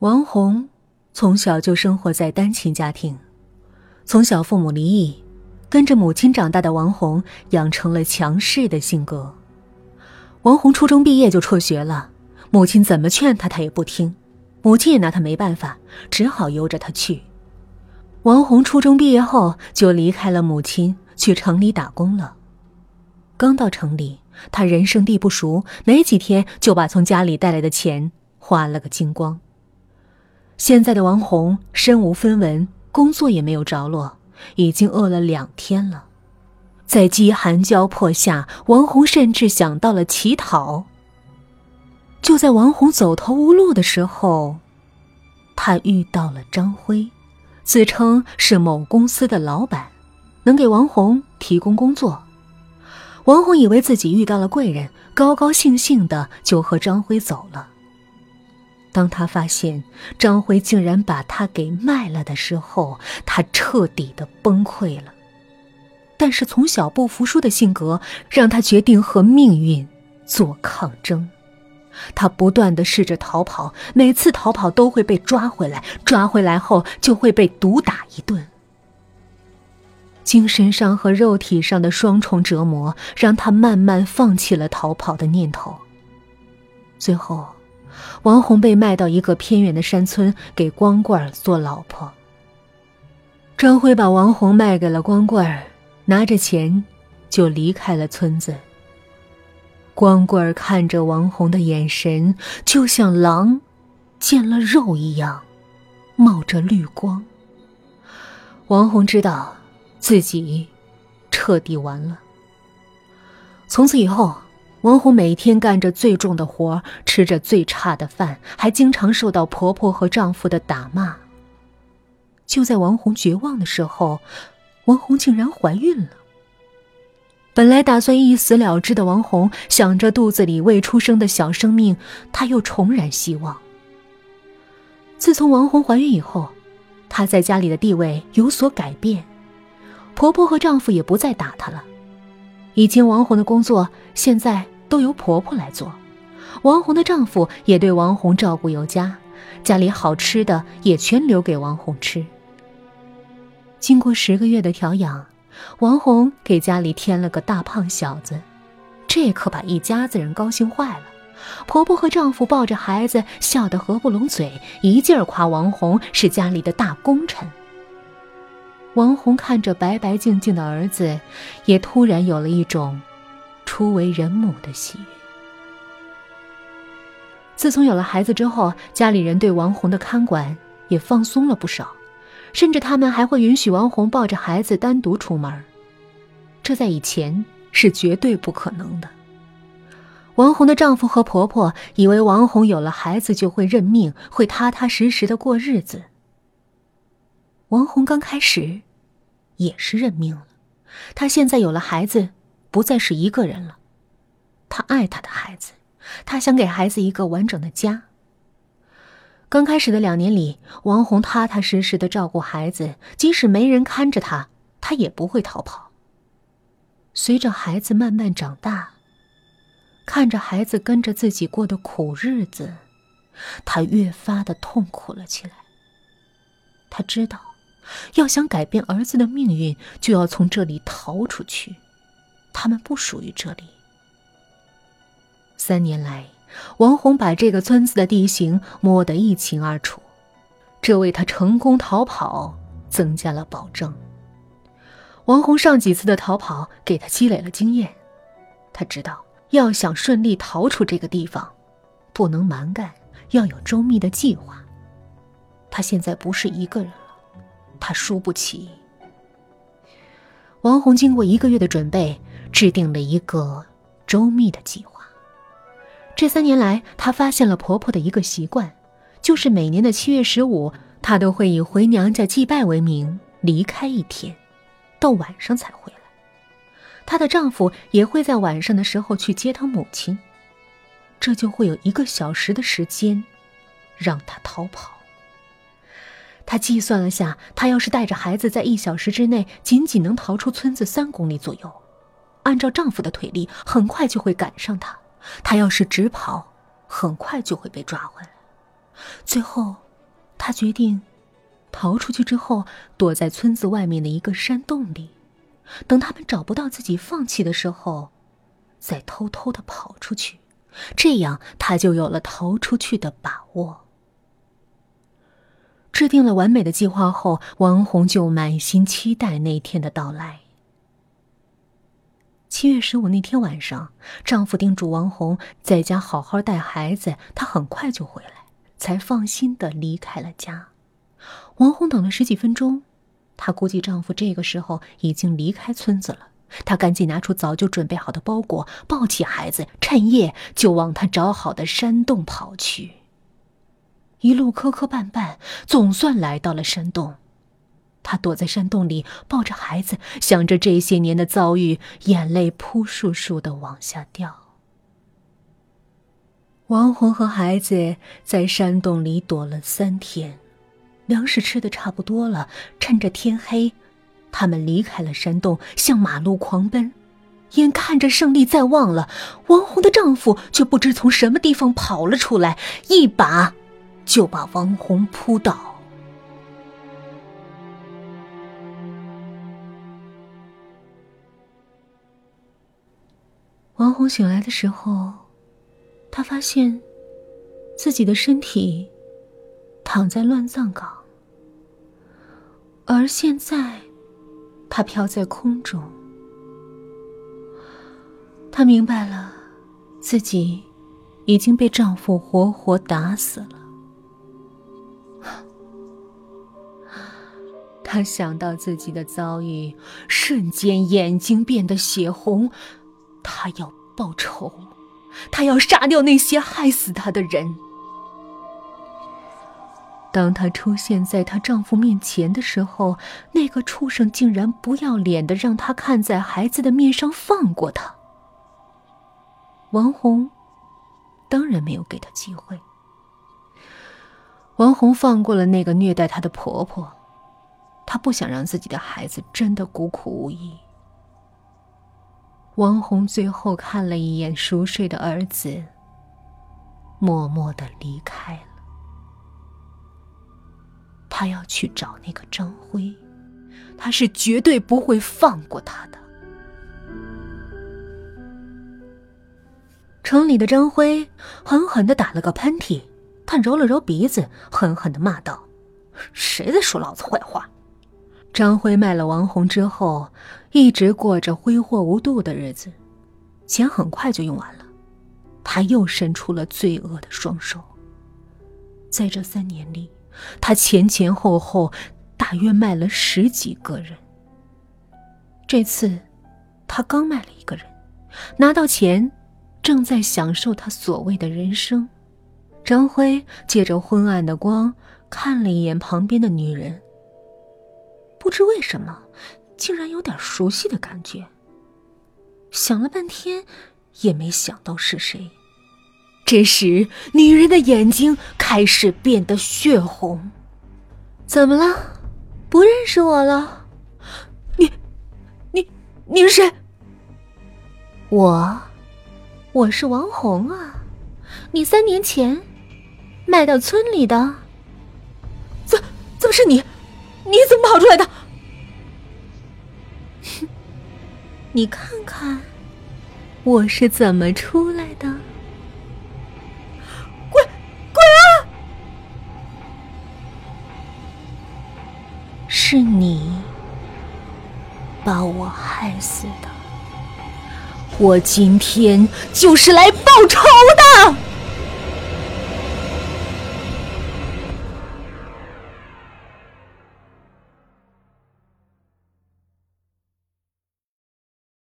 王红从小就生活在单亲家庭，从小父母离异，跟着母亲长大的王红养成了强势的性格。王红初中毕业就辍学了，母亲怎么劝他，他也不听，母亲也拿他没办法，只好由着他去。王红初中毕业后就离开了母亲，去城里打工了。刚到城里，他人生地不熟，没几天就把从家里带来的钱花了个精光。现在的王红身无分文，工作也没有着落，已经饿了两天了。在饥寒交迫下，王红甚至想到了乞讨。就在王红走投无路的时候，他遇到了张辉，自称是某公司的老板，能给王红提供工作。王红以为自己遇到了贵人，高高兴兴的就和张辉走了。当他发现张辉竟然把他给卖了的时候，他彻底的崩溃了。但是从小不服输的性格让他决定和命运做抗争。他不断的试着逃跑，每次逃跑都会被抓回来，抓回来后就会被毒打一顿。精神上和肉体上的双重折磨让他慢慢放弃了逃跑的念头。最后。王红被卖到一个偏远的山村，给光棍做老婆。张辉把王红卖给了光棍，拿着钱就离开了村子。光棍看着王红的眼神，就像狼见了肉一样，冒着绿光。王红知道自己彻底完了。从此以后。王红每天干着最重的活，吃着最差的饭，还经常受到婆婆和丈夫的打骂。就在王红绝望的时候，王红竟然怀孕了。本来打算一死了之的王红，想着肚子里未出生的小生命，她又重燃希望。自从王红怀孕以后，她在家里的地位有所改变，婆婆和丈夫也不再打她了。以前王红的工作，现在都由婆婆来做。王红的丈夫也对王红照顾有加，家里好吃的也全留给王红吃。经过十个月的调养，王红给家里添了个大胖小子，这可把一家子人高兴坏了。婆婆和丈夫抱着孩子，笑得合不拢嘴，一劲儿夸王红是家里的大功臣。王红看着白白净净的儿子，也突然有了一种初为人母的喜悦。自从有了孩子之后，家里人对王红的看管也放松了不少，甚至他们还会允许王红抱着孩子单独出门。这在以前是绝对不可能的。王红的丈夫和婆婆以为王红有了孩子就会认命，会踏踏实实的过日子。王红刚开始。也是认命了。他现在有了孩子，不再是一个人了。他爱他的孩子，他想给孩子一个完整的家。刚开始的两年里，王红踏踏实实的照顾孩子，即使没人看着他，他也不会逃跑。随着孩子慢慢长大，看着孩子跟着自己过的苦日子，他越发的痛苦了起来。他知道。要想改变儿子的命运，就要从这里逃出去。他们不属于这里。三年来，王红把这个村子的地形摸得一清二楚，这为他成功逃跑增加了保证。王红上几次的逃跑给他积累了经验，他知道要想顺利逃出这个地方，不能蛮干，要有周密的计划。他现在不是一个人。他输不起。王红经过一个月的准备，制定了一个周密的计划。这三年来，她发现了婆婆的一个习惯，就是每年的七月十五，她都会以回娘家祭拜为名离开一天，到晚上才回来。她的丈夫也会在晚上的时候去接她母亲，这就会有一个小时的时间，让她逃跑。她计算了下，她要是带着孩子在一小时之内，仅仅能逃出村子三公里左右。按照丈夫的腿力，很快就会赶上他。她要是直跑，很快就会被抓回来。最后，他决定逃出去之后，躲在村子外面的一个山洞里，等他们找不到自己放弃的时候，再偷偷的跑出去，这样他就有了逃出去的把握。制定了完美的计划后，王红就满心期待那天的到来。七月十五那天晚上，丈夫叮嘱王红在家好好带孩子，她很快就回来，才放心的离开了家。王红等了十几分钟，她估计丈夫这个时候已经离开村子了，她赶紧拿出早就准备好的包裹，抱起孩子，趁夜就往她找好的山洞跑去。一路磕磕绊绊，总算来到了山洞。他躲在山洞里，抱着孩子，想着这些年的遭遇，眼泪扑簌簌的往下掉。王红和孩子在山洞里躲了三天，粮食吃的差不多了，趁着天黑，他们离开了山洞，向马路狂奔。眼看着胜利在望了，王红的丈夫却不知从什么地方跑了出来，一把就把王红扑倒。王红醒来的时候，她发现自己的身体躺在乱葬岗，而现在她飘在空中。她明白了，自己已经被丈夫活活打死了。她想到自己的遭遇，瞬间眼睛变得血红。他要报仇，他要杀掉那些害死他的人。当她出现在她丈夫面前的时候，那个畜生竟然不要脸的让她看在孩子的面上放过她。王红当然没有给她机会。王红放过了那个虐待她的婆婆，她不想让自己的孩子真的孤苦无依。王红最后看了一眼熟睡的儿子，默默的离开了。他要去找那个张辉，他是绝对不会放过他的。城里的张辉狠狠的打了个喷嚏，他揉了揉鼻子，狠狠的骂道：“谁在说老子坏话？”张辉卖了王红之后，一直过着挥霍无度的日子，钱很快就用完了。他又伸出了罪恶的双手。在这三年里，他前前后后大约卖了十几个人。这次，他刚卖了一个人，拿到钱，正在享受他所谓的人生。张辉借着昏暗的光，看了一眼旁边的女人。不知为什么，竟然有点熟悉的感觉。想了半天，也没想到是谁。这时，女人的眼睛开始变得血红。怎么了？不认识我了？你，你，你是谁？我，我是王红啊。你三年前卖到村里的，怎怎么是你？你怎么跑出来的？你看看，我是怎么出来的！滚，滚啊！是你把我害死的，我今天就是来报仇的。